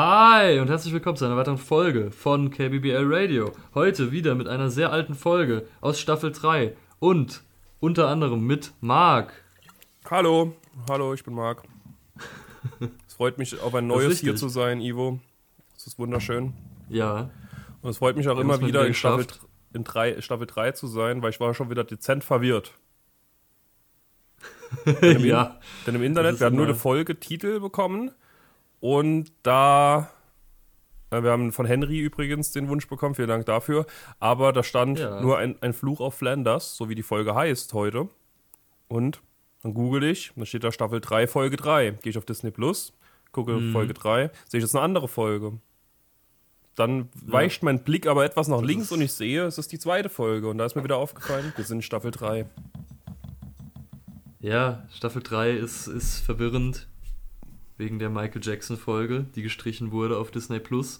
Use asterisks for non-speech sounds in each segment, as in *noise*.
Hi und herzlich willkommen zu einer weiteren Folge von KBBL Radio. Heute wieder mit einer sehr alten Folge aus Staffel 3 und unter anderem mit Marc. Hallo, hallo, ich bin Marc. es freut mich, auf ein neues hier zu sein, Ivo. Es ist wunderschön. Ja. Und es freut mich auch immer wieder in Staffel, in drei, Staffel 3 zu sein, weil ich war schon wieder dezent verwirrt. *laughs* denn, im ja. denn im Internet, wir haben nur eine Folge Titel bekommen und da, äh, wir haben von Henry übrigens den Wunsch bekommen, vielen Dank dafür. Aber da stand ja. nur ein, ein Fluch auf Flanders, so wie die Folge heißt heute. Und dann google ich, dann steht da Staffel 3, Folge 3. Gehe ich auf Disney Plus, gucke mhm. Folge 3, sehe ich jetzt eine andere Folge. Dann ja. weicht mein Blick aber etwas nach links und ich sehe, es ist die zweite Folge. Und da ist mir wieder aufgefallen, wir sind in Staffel 3. Ja, Staffel 3 ist, ist verwirrend wegen der Michael Jackson Folge, die gestrichen wurde auf Disney Plus.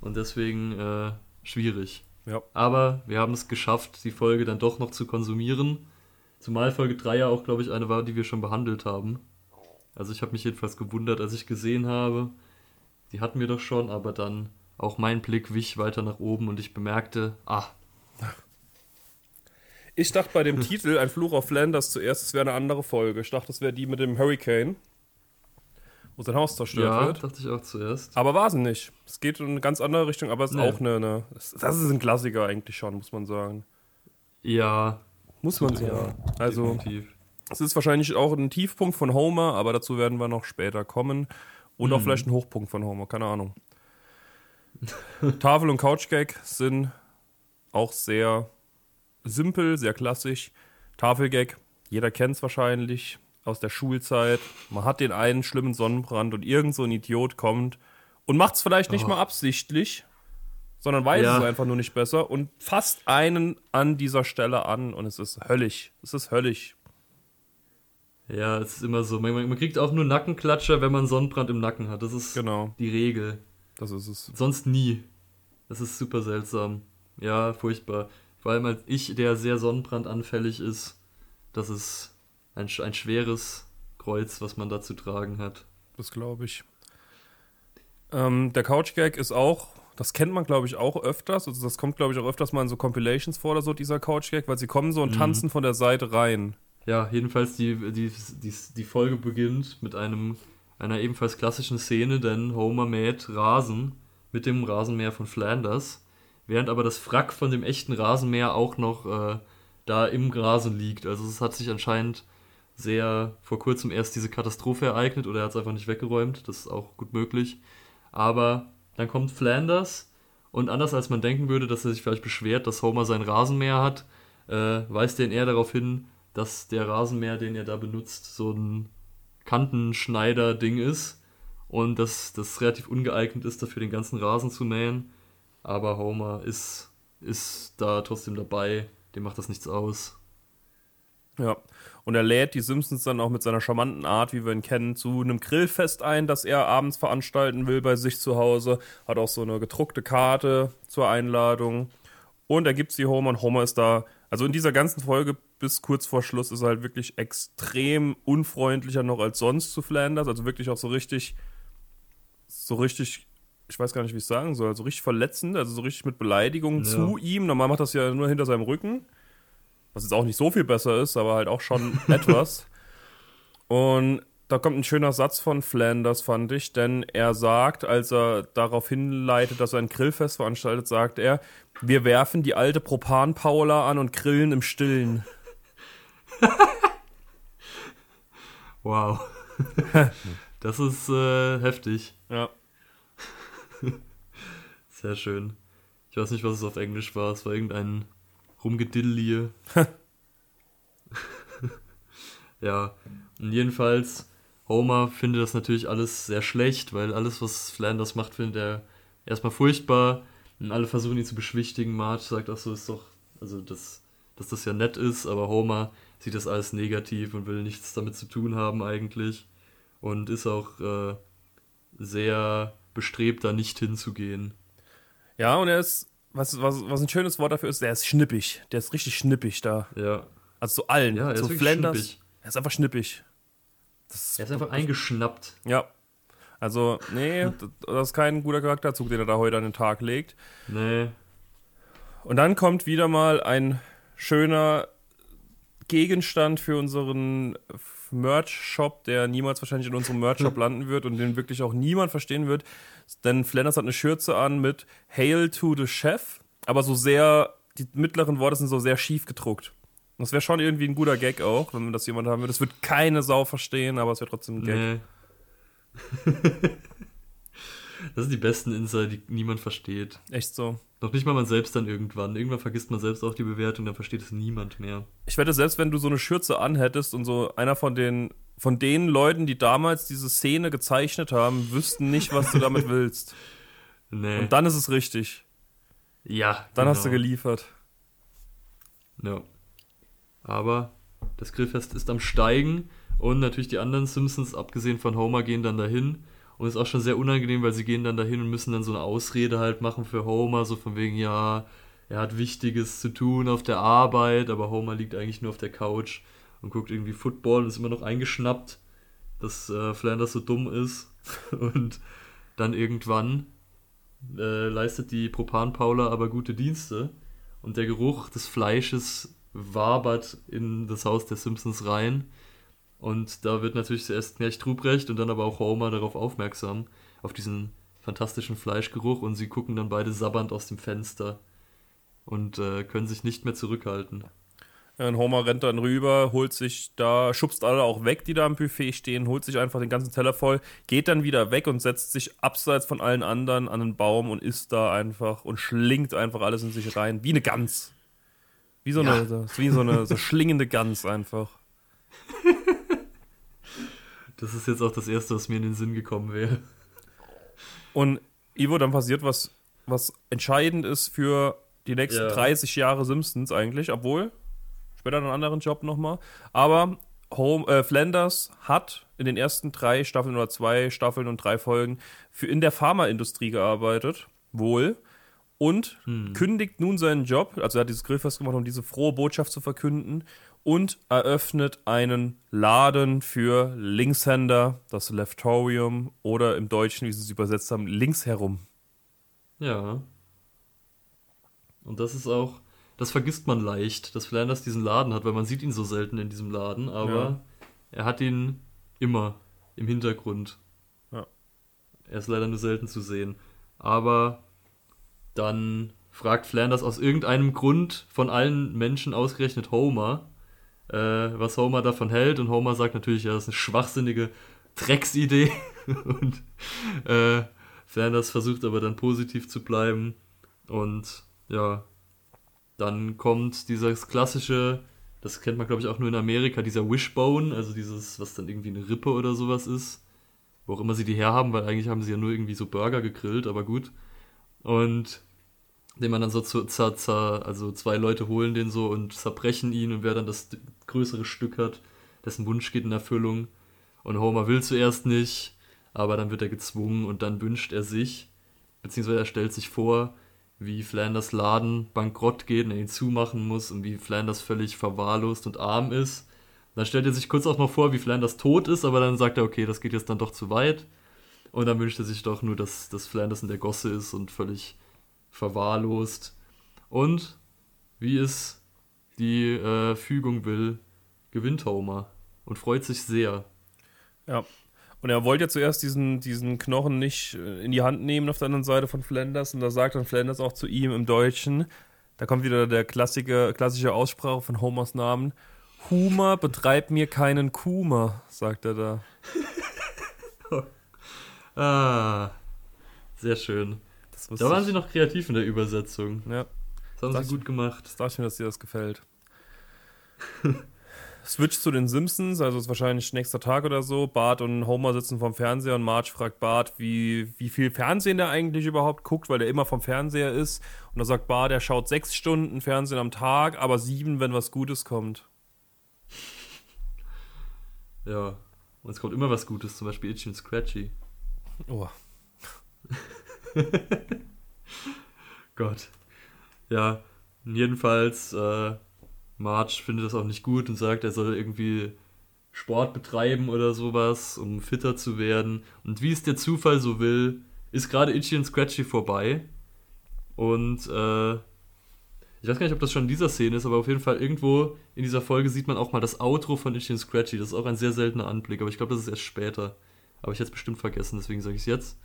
Und deswegen äh, schwierig. Ja. Aber wir haben es geschafft, die Folge dann doch noch zu konsumieren. Zumal Folge 3 ja auch, glaube ich, eine war, die wir schon behandelt haben. Also ich habe mich jedenfalls gewundert, als ich gesehen habe, die hatten wir doch schon, aber dann auch mein Blick wich weiter nach oben und ich bemerkte, ah. Ich dachte bei dem *laughs* Titel Ein Fluch auf Flanders zuerst, es wäre eine andere Folge. Ich dachte, das wäre die mit dem Hurricane wo sein Haus zerstört ja, wird. Dachte ich auch zuerst. Aber war es nicht. Es geht in eine ganz andere Richtung, aber es ist nee. auch eine, eine, Das ist ein Klassiker eigentlich schon, muss man sagen. Ja. Muss man sagen. Ja, also, definitiv. es ist wahrscheinlich auch ein Tiefpunkt von Homer, aber dazu werden wir noch später kommen. Und mhm. auch vielleicht ein Hochpunkt von Homer, keine Ahnung. *laughs* Tafel und Couchgag sind auch sehr simpel, sehr klassisch. Tafelgag, jeder kennt es wahrscheinlich aus der Schulzeit. Man hat den einen schlimmen Sonnenbrand und irgend so ein Idiot kommt und macht es vielleicht nicht oh. mal absichtlich, sondern weiß ja. es einfach nur nicht besser und fasst einen an dieser Stelle an und es ist höllisch. Es ist höllisch. Ja, es ist immer so. Man, man kriegt auch nur Nackenklatscher, wenn man Sonnenbrand im Nacken hat. Das ist genau. die Regel. Das ist es. Sonst nie. Das ist super seltsam. Ja, furchtbar. Vor allem als ich, der sehr sonnenbrandanfällig ist, das ist ein, ein schweres Kreuz, was man da zu tragen hat. Das glaube ich. Ähm, der Couch-Gag ist auch, das kennt man glaube ich auch öfters, also das kommt glaube ich auch öfters mal in so Compilations vor oder so, dieser Couch-Gag, weil sie kommen so und mhm. tanzen von der Seite rein. Ja, jedenfalls die, die, die, die Folge beginnt mit einem, einer ebenfalls klassischen Szene, denn Homer mäht Rasen mit dem Rasenmäher von Flanders, während aber das Wrack von dem echten Rasenmäher auch noch äh, da im Rasen liegt. Also es hat sich anscheinend sehr vor kurzem erst diese Katastrophe ereignet oder er hat es einfach nicht weggeräumt. Das ist auch gut möglich. Aber dann kommt Flanders und anders als man denken würde, dass er sich vielleicht beschwert, dass Homer sein Rasenmäher hat, äh, weist er ihn eher darauf hin, dass der Rasenmäher, den er da benutzt, so ein Kantenschneider-Ding ist und dass das relativ ungeeignet ist, dafür den ganzen Rasen zu mähen. Aber Homer ist, ist da trotzdem dabei, dem macht das nichts aus. Ja, und er lädt die Simpsons dann auch mit seiner charmanten Art, wie wir ihn kennen, zu einem Grillfest ein, das er abends veranstalten will bei sich zu Hause. Hat auch so eine gedruckte Karte zur Einladung. Und er gibt sie Homer und Homer ist da. Also in dieser ganzen Folge bis kurz vor Schluss ist er halt wirklich extrem unfreundlicher noch als sonst zu Flanders. Also wirklich auch so richtig, so richtig, ich weiß gar nicht, wie ich es sagen soll, so richtig verletzend, also so richtig mit Beleidigungen ja. zu ihm. Normal macht das ja nur hinter seinem Rücken was jetzt auch nicht so viel besser ist, aber halt auch schon *laughs* etwas. Und da kommt ein schöner Satz von Flanders, fand ich, denn er sagt, als er darauf hinleitet, dass er ein Grillfest veranstaltet, sagt er, wir werfen die alte Propan-Paula an und grillen im Stillen. *laughs* wow. *laughs* das ist äh, heftig. Ja. Sehr schön. Ich weiß nicht, was es auf Englisch war. Es war irgendein Rumgedillie. *laughs* ja, und jedenfalls, Homer findet das natürlich alles sehr schlecht, weil alles, was Flanders macht, findet er erstmal furchtbar. Und alle versuchen ihn zu beschwichtigen. Marge sagt auch so, ist doch, also das, dass das ja nett ist, aber Homer sieht das alles negativ und will nichts damit zu tun haben eigentlich. Und ist auch äh, sehr bestrebt, da nicht hinzugehen. Ja, und er ist was, was, was ein schönes Wort dafür ist, der ist schnippig. Der ist richtig schnippig da. Ja. Also zu allen. Ja, er zu ist Flanders. Schnippig. Er ist einfach schnippig. Das er ist einfach eingeschnappt. Ja. Also, nee, *laughs* das ist kein guter Charakterzug, den er da heute an den Tag legt. Nee. Und dann kommt wieder mal ein schöner Gegenstand für unseren Merch-Shop, der niemals wahrscheinlich in unserem Merch-Shop landen wird und den wirklich auch niemand verstehen wird. Denn Flanders hat eine Schürze an mit Hail to the Chef, aber so sehr, die mittleren Worte sind so sehr schief gedruckt. Das wäre schon irgendwie ein guter Gag auch, wenn das jemand haben würde. Das wird keine Sau verstehen, aber es wäre trotzdem ein Gag. Nee. *laughs* das sind die besten Insider, die niemand versteht. Echt so. Noch nicht mal man selbst dann irgendwann. Irgendwann vergisst man selbst auch die Bewertung, dann versteht es niemand mehr. Ich wette, selbst wenn du so eine Schürze anhättest und so einer von den, von den Leuten, die damals diese Szene gezeichnet haben, wüssten nicht, was du damit *laughs* willst. Nee. Und dann ist es richtig. ja, Dann hast du genau. geliefert. Ja. Aber das Grillfest ist am Steigen und natürlich die anderen Simpsons, abgesehen von Homer, gehen dann dahin. Und ist auch schon sehr unangenehm, weil sie gehen dann dahin und müssen dann so eine Ausrede halt machen für Homer, so von wegen, ja, er hat Wichtiges zu tun auf der Arbeit, aber Homer liegt eigentlich nur auf der Couch und guckt irgendwie Football und ist immer noch eingeschnappt, dass äh, Flanders so dumm ist. *laughs* Und dann irgendwann äh, leistet die Propan-Paula aber gute Dienste und der Geruch des Fleisches wabert in das Haus der Simpsons rein. Und da wird natürlich zuerst Knecht Ruprecht und dann aber auch Homer darauf aufmerksam, auf diesen fantastischen Fleischgeruch und sie gucken dann beide sabbernd aus dem Fenster und äh, können sich nicht mehr zurückhalten. Und Homer rennt dann rüber, holt sich da, schubst alle auch weg, die da am Buffet stehen, holt sich einfach den ganzen Teller voll, geht dann wieder weg und setzt sich abseits von allen anderen an einen Baum und isst da einfach und schlingt einfach alles in sich rein, wie eine Gans. Wie so eine, so, wie so eine so schlingende Gans einfach. *laughs* Das ist jetzt auch das Erste, was mir in den Sinn gekommen wäre. Und Ivo, dann passiert was, was entscheidend ist für die nächsten Ja. 30 Jahre Simpsons eigentlich, obwohl später einen anderen Job nochmal. Aber Home, äh, Flanders hat in den ersten drei Staffeln oder zwei Staffeln und drei Folgen für in der Pharmaindustrie gearbeitet, wohl. Und kündigt nun seinen Job, also er hat dieses Grillfest gemacht, um diese frohe Botschaft zu verkünden, und eröffnet einen Laden für Linkshänder, das Leftorium oder im Deutschen, wie sie es übersetzt haben, links herum. Ja. Und das ist auch, das vergisst man leicht, dass Flanders diesen Laden hat, weil man sieht ihn so selten in diesem Laden, aber Ja. er hat ihn immer im Hintergrund. Ja. Er ist leider nur selten zu sehen. Aber dann fragt Flanders aus irgendeinem Grund von allen Menschen ausgerechnet Homer, äh, was Homer davon hält. Und Homer sagt natürlich, ja, das ist eine schwachsinnige Drecksidee. *laughs* und äh, Flanders versucht aber dann positiv zu bleiben. Und ja, dann kommt dieses klassische, das kennt man glaube ich auch nur in Amerika, dieser Wishbone, also dieses, was dann irgendwie eine Rippe oder sowas ist. Wo auch immer sie die herhaben, weil eigentlich haben sie ja nur irgendwie so Burger gegrillt, aber gut. Und den man dann so zu, zer, zer, also zwei Leute holen den so und zerbrechen ihn und wer dann das größere Stück hat, dessen Wunsch geht in Erfüllung. Und Homer will zuerst nicht, aber dann wird er gezwungen und dann wünscht er sich, beziehungsweise er stellt sich vor, wie Flanders Laden bankrott geht und er ihn zumachen muss und wie Flanders völlig verwahrlost und arm ist. Dann stellt er sich kurz auch noch vor, wie Flanders tot ist, aber dann sagt er, okay, das geht jetzt dann doch zu weit. Und dann wünscht er sich doch nur, dass, dass Flanders in der Gosse ist und völlig verwahrlost. Und wie es die äh, Fügung will, gewinnt Homer und freut sich sehr. Ja. Und er wollte ja zuerst diesen, diesen Knochen nicht äh, in die Hand nehmen auf der anderen Seite von Flanders. Und da sagt dann Flanders auch zu ihm im Deutschen, da kommt wieder der klassische, klassische Aussprache von Homers Namen. Humor betreib mir keinen Kuma, sagt er da. *laughs* Ah, sehr schön. Da waren ich. sie noch kreativ in der Übersetzung. Ja, Das haben Das- sie gut gemacht. das dachte ich mir, dass dir das gefällt. *laughs* Switch zu den Simpsons, also ist wahrscheinlich nächster Tag oder so. Bart und Homer sitzen vorm Fernseher und Marge fragt Bart, wie, wie viel Fernsehen der eigentlich überhaupt guckt, weil der immer vom Fernseher ist. Und da sagt Bart, er schaut sechs Stunden Fernsehen am Tag, aber sieben, wenn was Gutes kommt. Ja. Und es kommt immer was Gutes, zum Beispiel Itchy und Scratchy. Oh. *laughs* Gott. Ja, jedenfalls, äh, Marge findet das auch nicht gut und sagt, er soll irgendwie Sport betreiben oder sowas, um fitter zu werden. Und wie es der Zufall so will, ist gerade Itchy und Scratchy vorbei. Und äh, ich weiß gar nicht, ob das schon in dieser Szene ist, aber auf jeden Fall irgendwo in dieser Folge sieht man auch mal das Outro von Itchy und Scratchy. Das ist auch ein sehr seltener Anblick, aber ich glaube, das ist erst später. Aber ich hätte es bestimmt vergessen, deswegen sage ich es jetzt.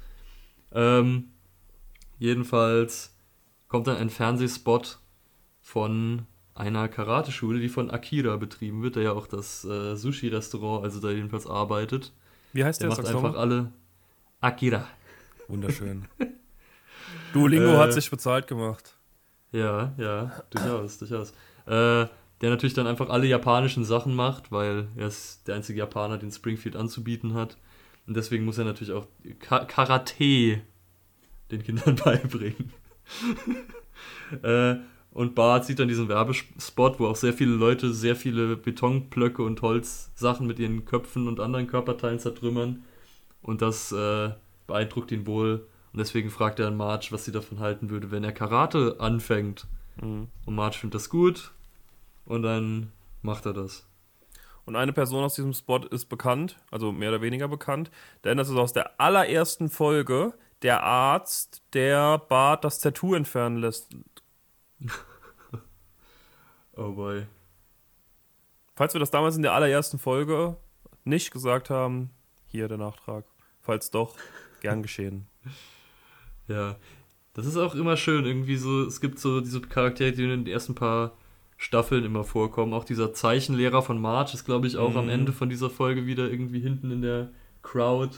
Ähm, jedenfalls kommt dann ein Fernsehspot von einer Karateschule, die von Akira betrieben wird, der ja auch das äh, Sushi-Restaurant, also da jedenfalls arbeitet. Wie heißt der? Der macht einfach alle Akira. Wunderschön. *laughs* Duolingo Äh, hat sich bezahlt gemacht. Ja, ja, durchaus, durchaus. Äh, der natürlich dann einfach alle japanischen Sachen macht, weil er ist der einzige Japaner, den Springfield anzubieten hat. Und deswegen muss er natürlich auch Ka Karate den Kindern *laughs* beibringen. äh, und Bart sieht dann diesen Werbespot, wo auch sehr viele Leute sehr viele Betonblöcke und Holzsachen mit ihren Köpfen und anderen Körperteilen zertrümmern. Und das äh, beeindruckt ihn wohl. Und deswegen fragt er an Marge, was sie davon halten würde, wenn er Karate anfängt. Mhm. Und Marge findet das gut. Und dann macht er das. Und eine Person aus diesem Spot ist bekannt, also mehr oder weniger bekannt, denn das ist aus der allerersten Folge der Arzt, der Bart das Tattoo entfernen lässt. *laughs* Oh boy. Falls wir das damals in der allerersten Folge nicht gesagt haben, hier der Nachtrag. Falls doch, gern geschehen. *laughs* Ja. Das ist auch immer schön. Irgendwie so, es gibt so diese Charaktere, die in den ersten paar Staffeln immer vorkommen. Auch dieser Zeichenlehrer von Marge ist, glaube ich, auch am Mhm. Ende von dieser Folge wieder irgendwie hinten in der Crowd.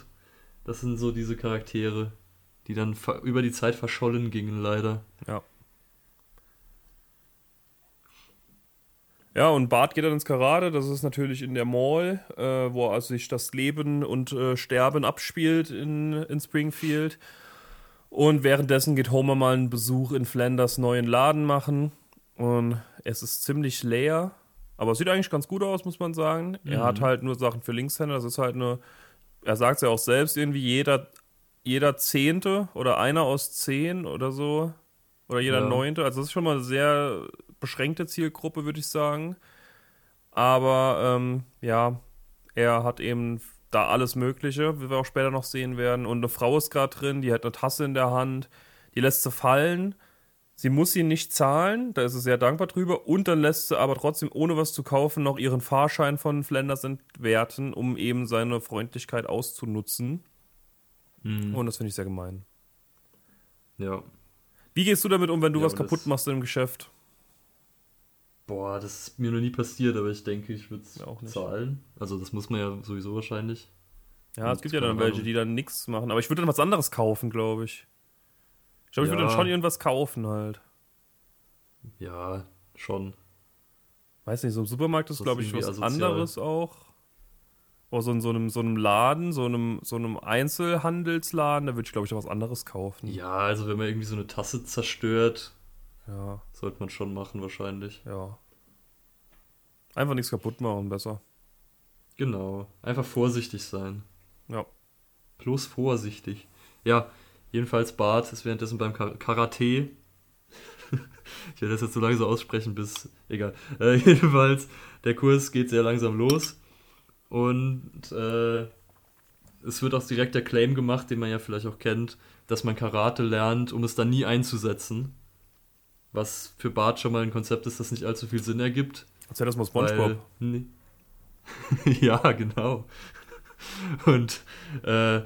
Das sind so diese Charaktere, die dann über die Zeit verschollen gingen, leider. Ja. Ja, und Bart geht dann ins Karate. Das ist natürlich in der Mall, äh, wo also sich das Leben und äh, Sterben abspielt in, in Springfield. Und währenddessen geht Homer mal einen Besuch in Flanders neuen Laden machen. Und es ist ziemlich leer. Aber es sieht eigentlich ganz gut aus, muss man sagen. Er Mhm. hat halt nur Sachen für Linkshänder. Das ist halt eine, er sagt es ja auch selbst, irgendwie jeder, jeder Zehnte oder einer aus zehn oder so. Oder jeder Ja. Neunte. Also das ist schon mal eine sehr beschränkte Zielgruppe, würde ich sagen. Aber ähm, ja, er hat eben da alles Mögliche, wie wir auch später noch sehen werden. Und eine Frau ist gerade drin, die hat eine Tasse in der Hand, die lässt sie fallen. Sie muss ihn nicht zahlen, da ist sie sehr dankbar drüber. Und dann lässt sie aber trotzdem, ohne was zu kaufen, noch ihren Fahrschein von Flanders entwerten, um eben seine Freundlichkeit auszunutzen. Mhm. Und das finde ich sehr gemein. Ja. Wie gehst du damit um, wenn du Ja, was kaputt machst im Geschäft? Boah, das ist mir noch nie passiert, aber ich denke, ich würde es Ja, auch nicht. zahlen. Also das muss man ja sowieso wahrscheinlich. Ja, Und es gibt ja dann welche, die dann nichts machen. Aber ich würde dann was anderes kaufen, glaube ich. Ich glaube, ich würde Ja. dann schon irgendwas kaufen halt. Ja, schon. Weiß nicht, so im Supermarkt ist, glaube ich, was asozial. anderes auch. Oder so in so einem, so einem Laden, so einem, so einem Einzelhandelsladen, da würde ich, glaube ich, was anderes kaufen. Ja, also wenn man irgendwie so eine Tasse zerstört, Ja, sollte man schon machen wahrscheinlich. ja. Einfach nichts kaputt machen, besser. Genau. Einfach vorsichtig sein. Ja. Bloß vorsichtig. Ja, jedenfalls Bart ist währenddessen beim Kar Karate. *laughs* ich werde das jetzt so lange so aussprechen, bis. Egal. Äh, *laughs* jedenfalls, der Kurs geht sehr langsam los. Und äh, es wird auch direkt der Claim gemacht, den man ja vielleicht auch kennt, dass man Karate lernt, um es dann nie einzusetzen. Was für Bart schon mal ein Konzept ist, das nicht allzu viel Sinn ergibt. Erzähl das mal Spongebob. Nee. *laughs* ja, genau. Und äh,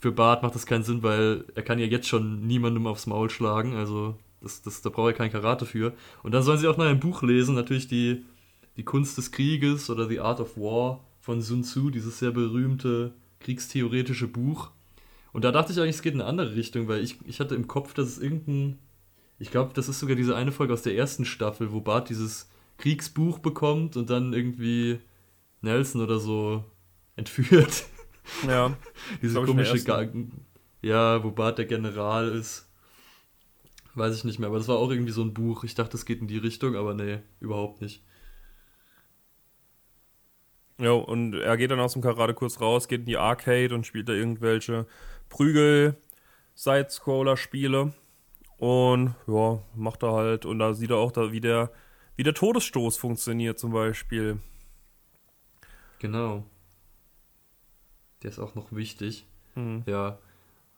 für Bart macht das keinen Sinn, weil er kann ja jetzt schon niemandem aufs Maul schlagen. Also das, das, da braucht er kein Karate für. Und dann sollen sie auch noch ein Buch lesen, natürlich die, die Kunst des Krieges oder The Art of War von Sun Tzu, dieses sehr berühmte kriegstheoretische Buch. Und da dachte ich eigentlich, es geht in eine andere Richtung, weil ich, ich hatte im Kopf, dass es irgendein. Ich glaube, das ist sogar diese eine Folge aus der ersten Staffel, wo Bart dieses Kriegsbuch bekommt und dann irgendwie Nelson oder so entführt. Ja. *laughs* Diese komische Ga ersten. Ja, wo Bart der General ist. Weiß ich nicht mehr, aber das war auch irgendwie so ein Buch. Ich dachte, es geht in die Richtung, aber nee, überhaupt nicht. Ja, und er geht dann aus dem Karate kurz raus, geht in die Arcade und spielt da irgendwelche Prügel-Side-Scroller-Spiele. Und ja, macht er halt. Und da sieht er auch, da, wie, der, wie der Todesstoß funktioniert, zum Beispiel. Genau. Der ist auch noch wichtig. Hm. Ja.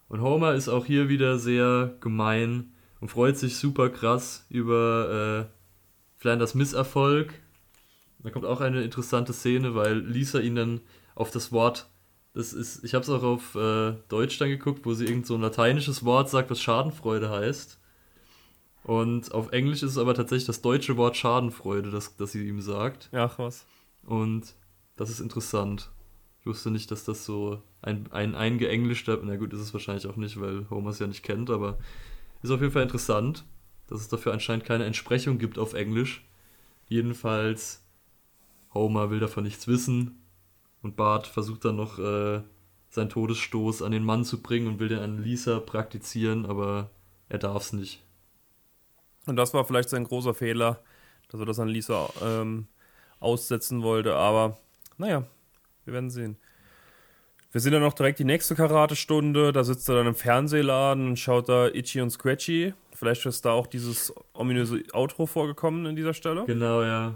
Und Homer ist auch hier wieder sehr gemein und freut sich super krass über äh, Flanders Misserfolg. Da kommt auch eine interessante Szene, weil Lisa ihn dann auf das Wort, das ist, ich habe es auch auf äh, Deutsch dann geguckt, wo sie irgend so ein lateinisches Wort sagt, was Schadenfreude heißt. Und auf Englisch ist es aber tatsächlich das deutsche Wort Schadenfreude, das, das sie ihm sagt. Ach was. Und das ist interessant. Ich wusste nicht, dass das so ein, ein eingeenglischter, na gut, ist es wahrscheinlich auch nicht, weil Homer es ja nicht kennt, aber ist auf jeden Fall interessant, dass es dafür anscheinend keine Entsprechung gibt auf Englisch. Jedenfalls, Homer will davon nichts wissen und Bart versucht dann noch äh, seinen Todesstoß an den Mann zu bringen und will den an Lisa praktizieren, aber er darf es nicht. Und das war vielleicht sein großer Fehler, dass er das an Lisa ähm, aussetzen wollte. Aber naja, wir werden sehen. Wir sind dann noch direkt die nächste Karate-Stunde. Da sitzt er dann im Fernsehladen und schaut da Itchy und Scratchy. Vielleicht ist da auch dieses ominöse Outro vorgekommen in dieser Stelle. Genau, ja.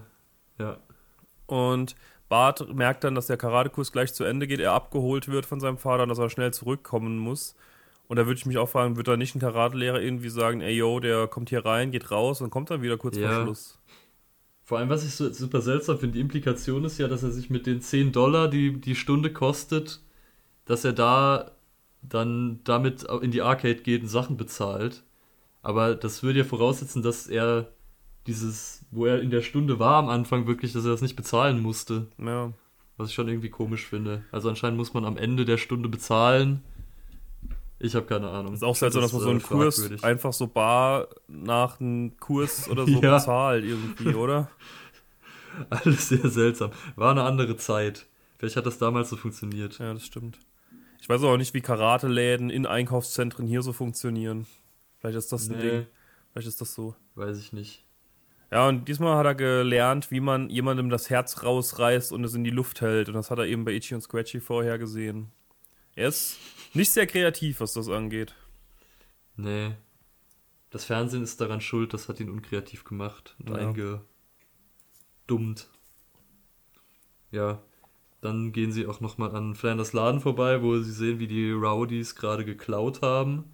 Ja. Und Bart merkt dann, dass der Karatekurs gleich zu Ende geht, er abgeholt wird von seinem Vater und dass er schnell zurückkommen muss. Und da würde ich mich auch fragen, wird da nicht ein Karatelehrer irgendwie sagen, ey yo, der kommt hier rein, geht raus und kommt dann wieder kurz Ja. vor Schluss. Vor allem, was ich so super seltsam finde, die Implikation ist ja, dass er sich mit den 10 Dollar, die die Stunde kostet, dass er da dann damit in die Arcade geht und Sachen bezahlt. Aber das würde ja voraussetzen, dass er dieses, wo er in der Stunde war am Anfang wirklich, dass er das nicht bezahlen musste. Ja. Was ich schon irgendwie komisch finde. Also anscheinend muss man am Ende der Stunde bezahlen. Ich habe keine Ahnung. Das ist auch seltsam, dass man so äh, einen Kurs fragwürdig. einfach so bar nach einem Kurs *laughs* oder so Ja. bezahlt irgendwie, oder? *laughs* Alles sehr seltsam. War eine andere Zeit. Vielleicht hat das damals so funktioniert. Ja, das stimmt. Ich weiß auch nicht, wie Karateläden in Einkaufszentren hier so funktionieren. Vielleicht ist das ein Nee. Ding. Vielleicht ist das so. Weiß ich nicht. Ja, und diesmal hat er gelernt, wie man jemandem das Herz rausreißt und es in die Luft hält. Und das hat er eben bei Itchy und Scratchy vorher gesehen. Er ist nicht sehr kreativ, was das angeht. Nee. Das Fernsehen ist daran schuld, das hat ihn unkreativ gemacht und Ja. eingedummt. Ja. Dann gehen sie auch nochmal an Flanders Laden vorbei, wo sie sehen, wie die Rowdies gerade geklaut haben.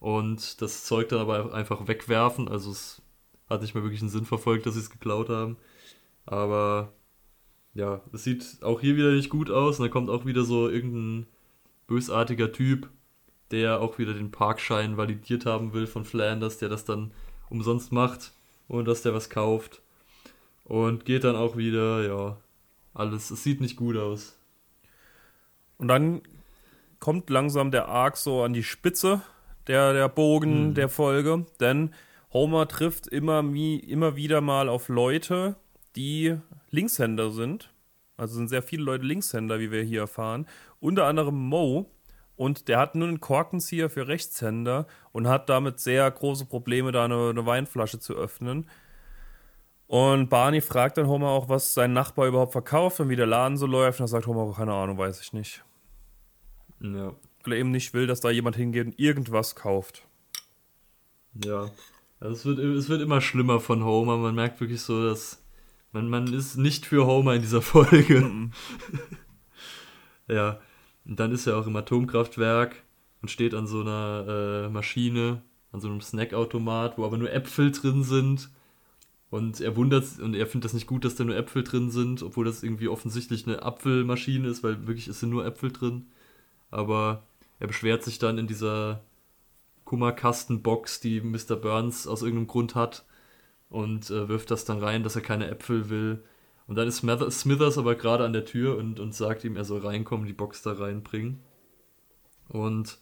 Und das Zeug dann aber einfach wegwerfen. Also es hat nicht mehr wirklich einen Sinn verfolgt, dass sie es geklaut haben. Aber ja, es sieht auch hier wieder nicht gut aus. Und dann kommt auch wieder so irgendein bösartiger Typ, der auch wieder den Parkschein validiert haben will von Flanders, der das dann umsonst macht, ohne dass der was kauft. Und geht dann auch wieder, ja, alles, es sieht nicht gut aus. Und dann kommt langsam der Arc so an die Spitze der, der Bogen Hm. der Folge, denn Homer trifft immer, immer wieder mal auf Leute, die Linkshänder sind. Also sind sehr viele Leute Linkshänder, wie wir hier erfahren. Unter anderem Mo. Und der hat nur einen Korkenzieher für Rechtshänder und hat damit sehr große Probleme, da eine, eine Weinflasche zu öffnen. Und Barney fragt dann Homer auch, was sein Nachbar überhaupt verkauft und wie der Laden so läuft. Und da sagt Homer, auch, keine Ahnung, weiß ich nicht. Ja, Weil er eben nicht will, dass da jemand hingeht und irgendwas kauft. ja. Also es wird, es wird immer schlimmer von Homer. Man merkt wirklich so, dass man, man ist nicht für Homer in dieser *laughs* Folge. *laughs* Ja, und dann ist er auch im Atomkraftwerk und steht an so einer äh, Maschine, an so einem Snackautomat, wo aber nur Äpfel drin sind. Und er wundert und er findet das nicht gut, dass da nur Äpfel drin sind, obwohl das irgendwie offensichtlich eine Apfelmaschine ist, weil wirklich es sind nur Äpfel drin. Aber er beschwert sich dann in dieser Kummerkastenbox, die Mr. Burns aus irgendeinem Grund hat, und äh, wirft das dann rein, dass er keine Äpfel will. Und dann ist Smither- Smithers aber gerade an der Tür und, und sagt ihm, er soll reinkommen, die Box da reinbringen. Und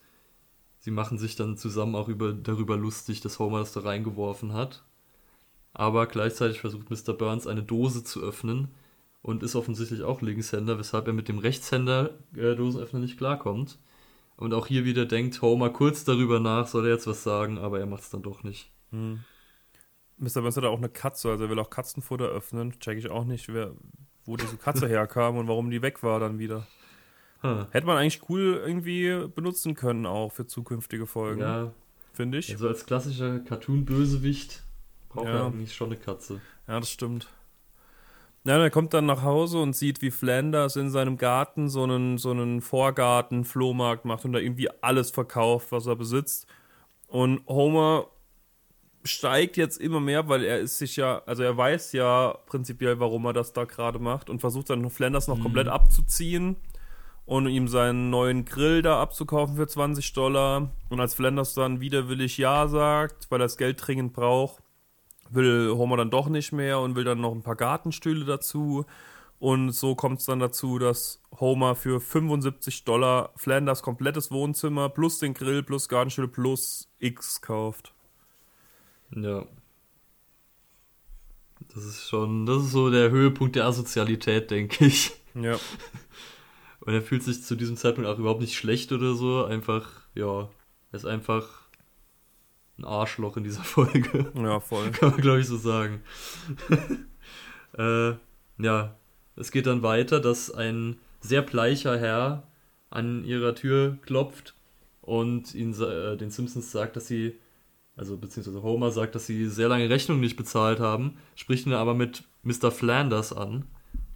sie machen sich dann zusammen auch über, darüber lustig, dass Homer das da reingeworfen hat. Aber gleichzeitig versucht Mr. Burns eine Dose zu öffnen und ist offensichtlich auch Linkshänder, weshalb er mit dem Rechtshänder äh, nicht klarkommt. Und auch hier wieder denkt Homer kurz darüber nach, soll er jetzt was sagen, aber er macht es dann doch nicht. Mr. Burns hat auch eine Katze, also er will auch Katzenfutter öffnen. Check ich auch nicht, wer, wo diese Katze *laughs* herkam und warum die weg war dann wieder. Hm. Hätte man eigentlich cool irgendwie benutzen können, auch für zukünftige Folgen, Ja, finde ich. also als klassischer Cartoon-Bösewicht braucht Ja. er eigentlich schon eine Katze. Ja, das stimmt. Ja, er kommt dann nach Hause und sieht, wie Flanders in seinem Garten so einen, so einen Vorgarten-Flohmarkt macht und da irgendwie alles verkauft, was er besitzt. Und Homer steigt jetzt immer mehr, weil er ist sich ja, also er weiß ja prinzipiell, warum er das da gerade macht und versucht dann Flanders noch mhm. komplett abzuziehen und ihm seinen neuen Grill da abzukaufen für 20 Dollar. Und als Flanders dann widerwillig Ja sagt, weil er das Geld dringend braucht, will Homer dann doch nicht mehr und will dann noch ein paar Gartenstühle dazu. Und so kommt es dann dazu, dass Homer für 75 Dollar Flanders komplettes Wohnzimmer plus den Grill plus Gartenstühle plus X kauft. Ja. Das ist schon, das ist so der Höhepunkt der Asozialität, denke ich. Ja. *laughs* Und er fühlt sich zu diesem Zeitpunkt auch überhaupt nicht schlecht oder so. Einfach, ja, er ist einfach ein Arschloch in dieser *laughs* Folge. Ja, voll. Kann man, glaube ich, so sagen. *laughs* äh, ja, es geht dann weiter, dass ein sehr bleicher Herr an ihrer Tür klopft und ihn, äh, den Simpsons sagt, dass sie, also beziehungsweise Homer sagt, dass sie sehr lange Rechnungen nicht bezahlt haben, spricht ihn aber mit Mr. Flanders an.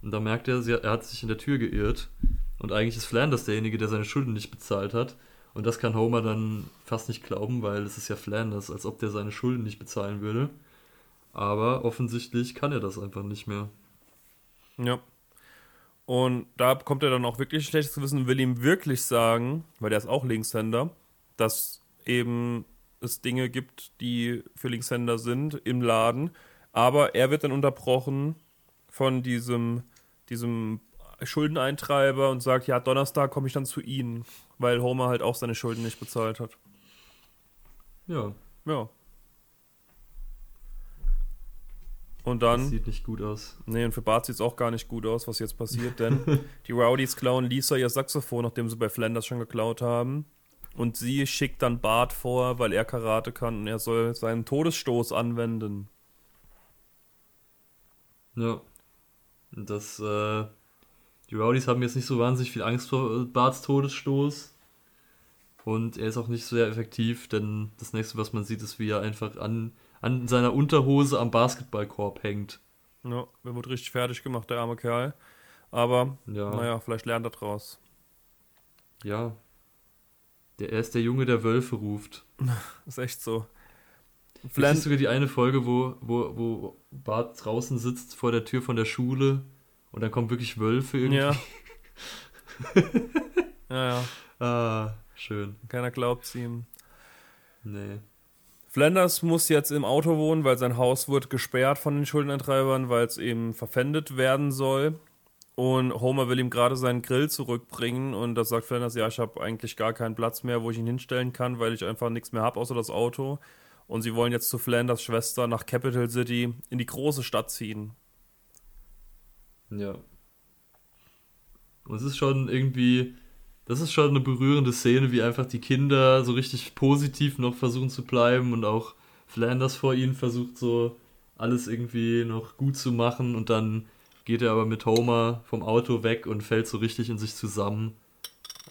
Und da merkt er, er hat sich in der Tür geirrt. Und eigentlich ist Flanders derjenige, der seine Schulden nicht bezahlt hat. Und das kann Homer dann fast nicht glauben, weil es ist ja Flanders, als ob der seine Schulden nicht bezahlen würde. Aber offensichtlich kann er das einfach nicht mehr. Ja. Und da kommt er dann auch wirklich schlechtes Gewissen und will ihm wirklich sagen, weil der ist auch Linkshänder, dass eben es Dinge gibt, die für Linkshänder sind im Laden. Aber er wird dann unterbrochen von diesem, diesem Schuldeneintreiber und sagt, ja, Donnerstag komme ich dann zu Ihnen, weil Homer halt auch seine Schulden nicht bezahlt hat. Ja. Ja. Und dann. Das sieht nicht gut aus. Nee, und für Bart sieht es auch gar nicht gut aus, was jetzt passiert, denn *laughs* die Rowdies klauen Lisa ihr Saxophon, nachdem sie bei Flanders schon geklaut haben. Und sie schickt dann Bart vor, weil er Karate kann und er soll seinen Todesstoß anwenden. Ja. Das äh, die Rowdies haben jetzt nicht so wahnsinnig viel Angst vor Barts Todesstoß. Und er ist auch nicht sehr effektiv, denn das nächste, was man sieht, ist, wie er einfach an, an seiner Unterhose am Basketballkorb hängt. Ja, er wird richtig fertig gemacht, der arme Kerl. Aber, ja. naja, vielleicht lernt er draus. Ja. Der, er ist der Junge, der Wölfe ruft. *laughs* ist echt so. Vielleicht ist sogar die eine Folge, wo, wo, wo Bart draußen sitzt vor der Tür von der Schule und dann kommen wirklich Wölfe irgendwie. Ja. *laughs* ja, ja. Ah, schön. Keiner glaubt ihm. Nee. Flanders muss jetzt im Auto wohnen, weil sein Haus wird gesperrt von den Schuldeneintreibern, weil es eben verpfändet werden soll. Und Homer will ihm gerade seinen Grill zurückbringen und da sagt Flanders, ja, ich habe eigentlich gar keinen Platz mehr, wo ich ihn hinstellen kann, weil ich einfach nichts mehr habe außer das Auto. Und sie wollen jetzt zu Flanders Schwester nach Capital City in die große Stadt ziehen. Ja. Und es ist schon irgendwie, das ist schon eine berührende Szene, wie einfach die Kinder so richtig positiv noch versuchen zu bleiben und auch Flanders vor ihnen versucht so alles irgendwie noch gut zu machen und dann geht er aber mit Homer vom Auto weg und fällt so richtig in sich zusammen.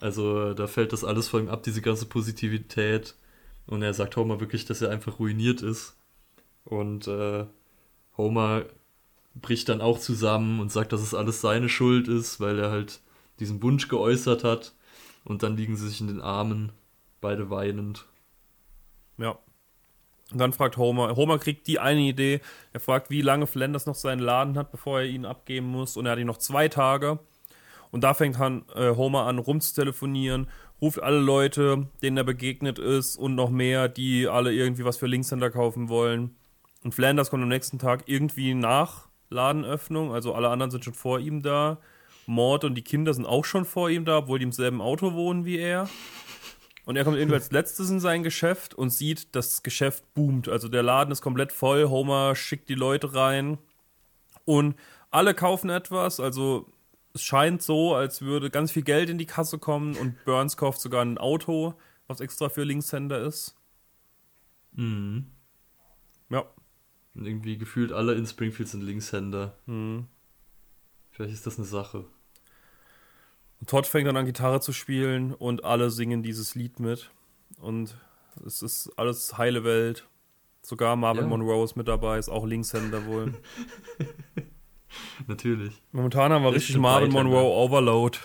Also da fällt das alles vor ihm ab, diese ganze Positivität. Und er sagt Homer wirklich, dass er einfach ruiniert ist. Und äh, Homer bricht dann auch zusammen und sagt, dass es alles seine Schuld ist, weil er halt diesen Wunsch geäußert hat. Und dann liegen sie sich in den Armen, beide weinend. Ja. Und dann fragt Homer, Homer kriegt die eine Idee, er fragt, wie lange Flanders noch seinen Laden hat, bevor er ihn abgeben muss. Und er hat ihn noch zwei Tage. Und da fängt Han, äh, Homer an, rumzutelefonieren, ruft alle Leute, denen er begegnet ist und noch mehr, die alle irgendwie was für Linkshänder kaufen wollen. Und Flanders kommt am nächsten Tag irgendwie nach Ladenöffnung. Also alle anderen sind schon vor ihm da. Mord und die Kinder sind auch schon vor ihm da, obwohl die im selben Auto wohnen wie er. Und er kommt irgendwie als *laughs* letztes in sein Geschäft und sieht, dass das Geschäft boomt. Also der Laden ist komplett voll. Homer schickt die Leute rein. Und alle kaufen etwas. Also es scheint so, als würde ganz viel Geld in die Kasse kommen. Und Burns kauft sogar ein Auto, was extra für Linkshänder ist. Mhm. Ja. Und irgendwie gefühlt alle in Springfield sind Linkshänder. Mhm. Vielleicht ist das eine Sache. Und Todd fängt dann an, Gitarre zu spielen und alle singen dieses Lied mit. Und es ist alles heile Welt. Sogar Marvin ja. Monroe ist mit dabei, ist auch Linkshänder wohl. *laughs* Natürlich. Momentan haben wir richtig stimmt Marvin weiter, Monroe ne? Overload.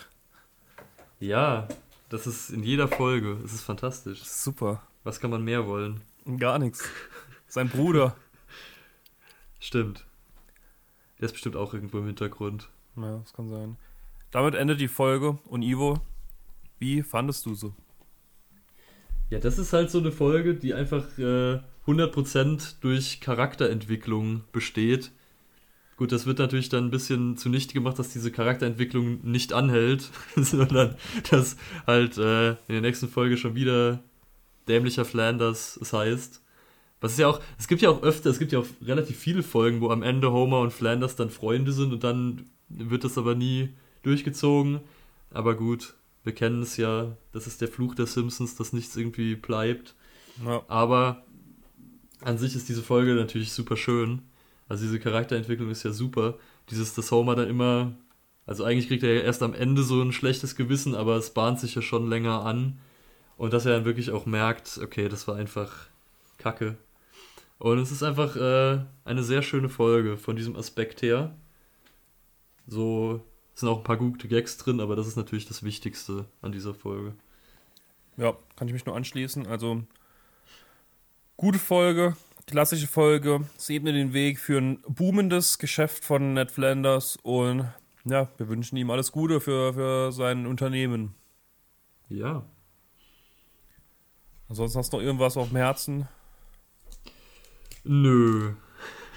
Ja, das ist in jeder Folge. Es ist fantastisch. Super. Was kann man mehr wollen? Gar nichts. Sein Bruder. Stimmt. Der ist bestimmt auch irgendwo im Hintergrund. Ja, das kann sein. Damit endet die Folge. Und Ivo, wie fandest du so? Ja, das ist halt so eine Folge, die einfach äh, 100% durch Charakterentwicklung besteht. Gut, das wird natürlich dann ein bisschen zunichte gemacht, dass diese Charakterentwicklung nicht anhält, *laughs* sondern dass halt äh, in der nächsten Folge schon wieder dämlicher Flanders es heißt. Was ist ja auch, es gibt ja auch öfter, es gibt ja auch relativ viele Folgen, wo am Ende Homer und Flanders dann Freunde sind und dann wird das aber nie durchgezogen. Aber gut, wir kennen es ja, das ist der Fluch der Simpsons, dass nichts irgendwie bleibt. Ja. Aber an sich ist diese Folge natürlich super schön. Also diese Charakterentwicklung ist ja super. Dieses, dass Homer dann immer, also eigentlich kriegt er ja erst am Ende so ein schlechtes Gewissen, aber es bahnt sich ja schon länger an. Und dass er dann wirklich auch merkt, okay, das war einfach Kacke. Und es ist einfach äh, eine sehr schöne Folge von diesem Aspekt her. So sind auch ein paar gute Gags drin, aber das ist natürlich das Wichtigste an dieser Folge. Ja, kann ich mich nur anschließen. Also, gute Folge, klassische Folge. Sie ebnet den Weg für ein boomendes Geschäft von Ned Flanders. Und ja, wir wünschen ihm alles Gute für, für sein Unternehmen. Ja. Ansonsten hast du noch irgendwas auf dem Herzen? Nö.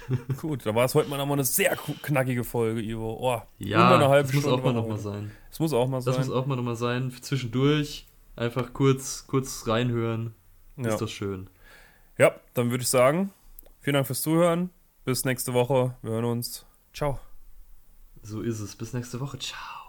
*laughs* Gut, da war es heute mal nochmal eine sehr knackige Folge, Ivo. Oh, Ja, eine halbe das muss Stunde auch mal nochmal sein. Das muss auch mal Das sein. muss auch mal nochmal sein. Zwischendurch einfach kurz, kurz reinhören. ja. Ist doch schön. ja, dann würde ich sagen, vielen Dank fürs Zuhören. Bis nächste Woche. Wir hören uns. Ciao. So ist es. Bis nächste Woche. Ciao.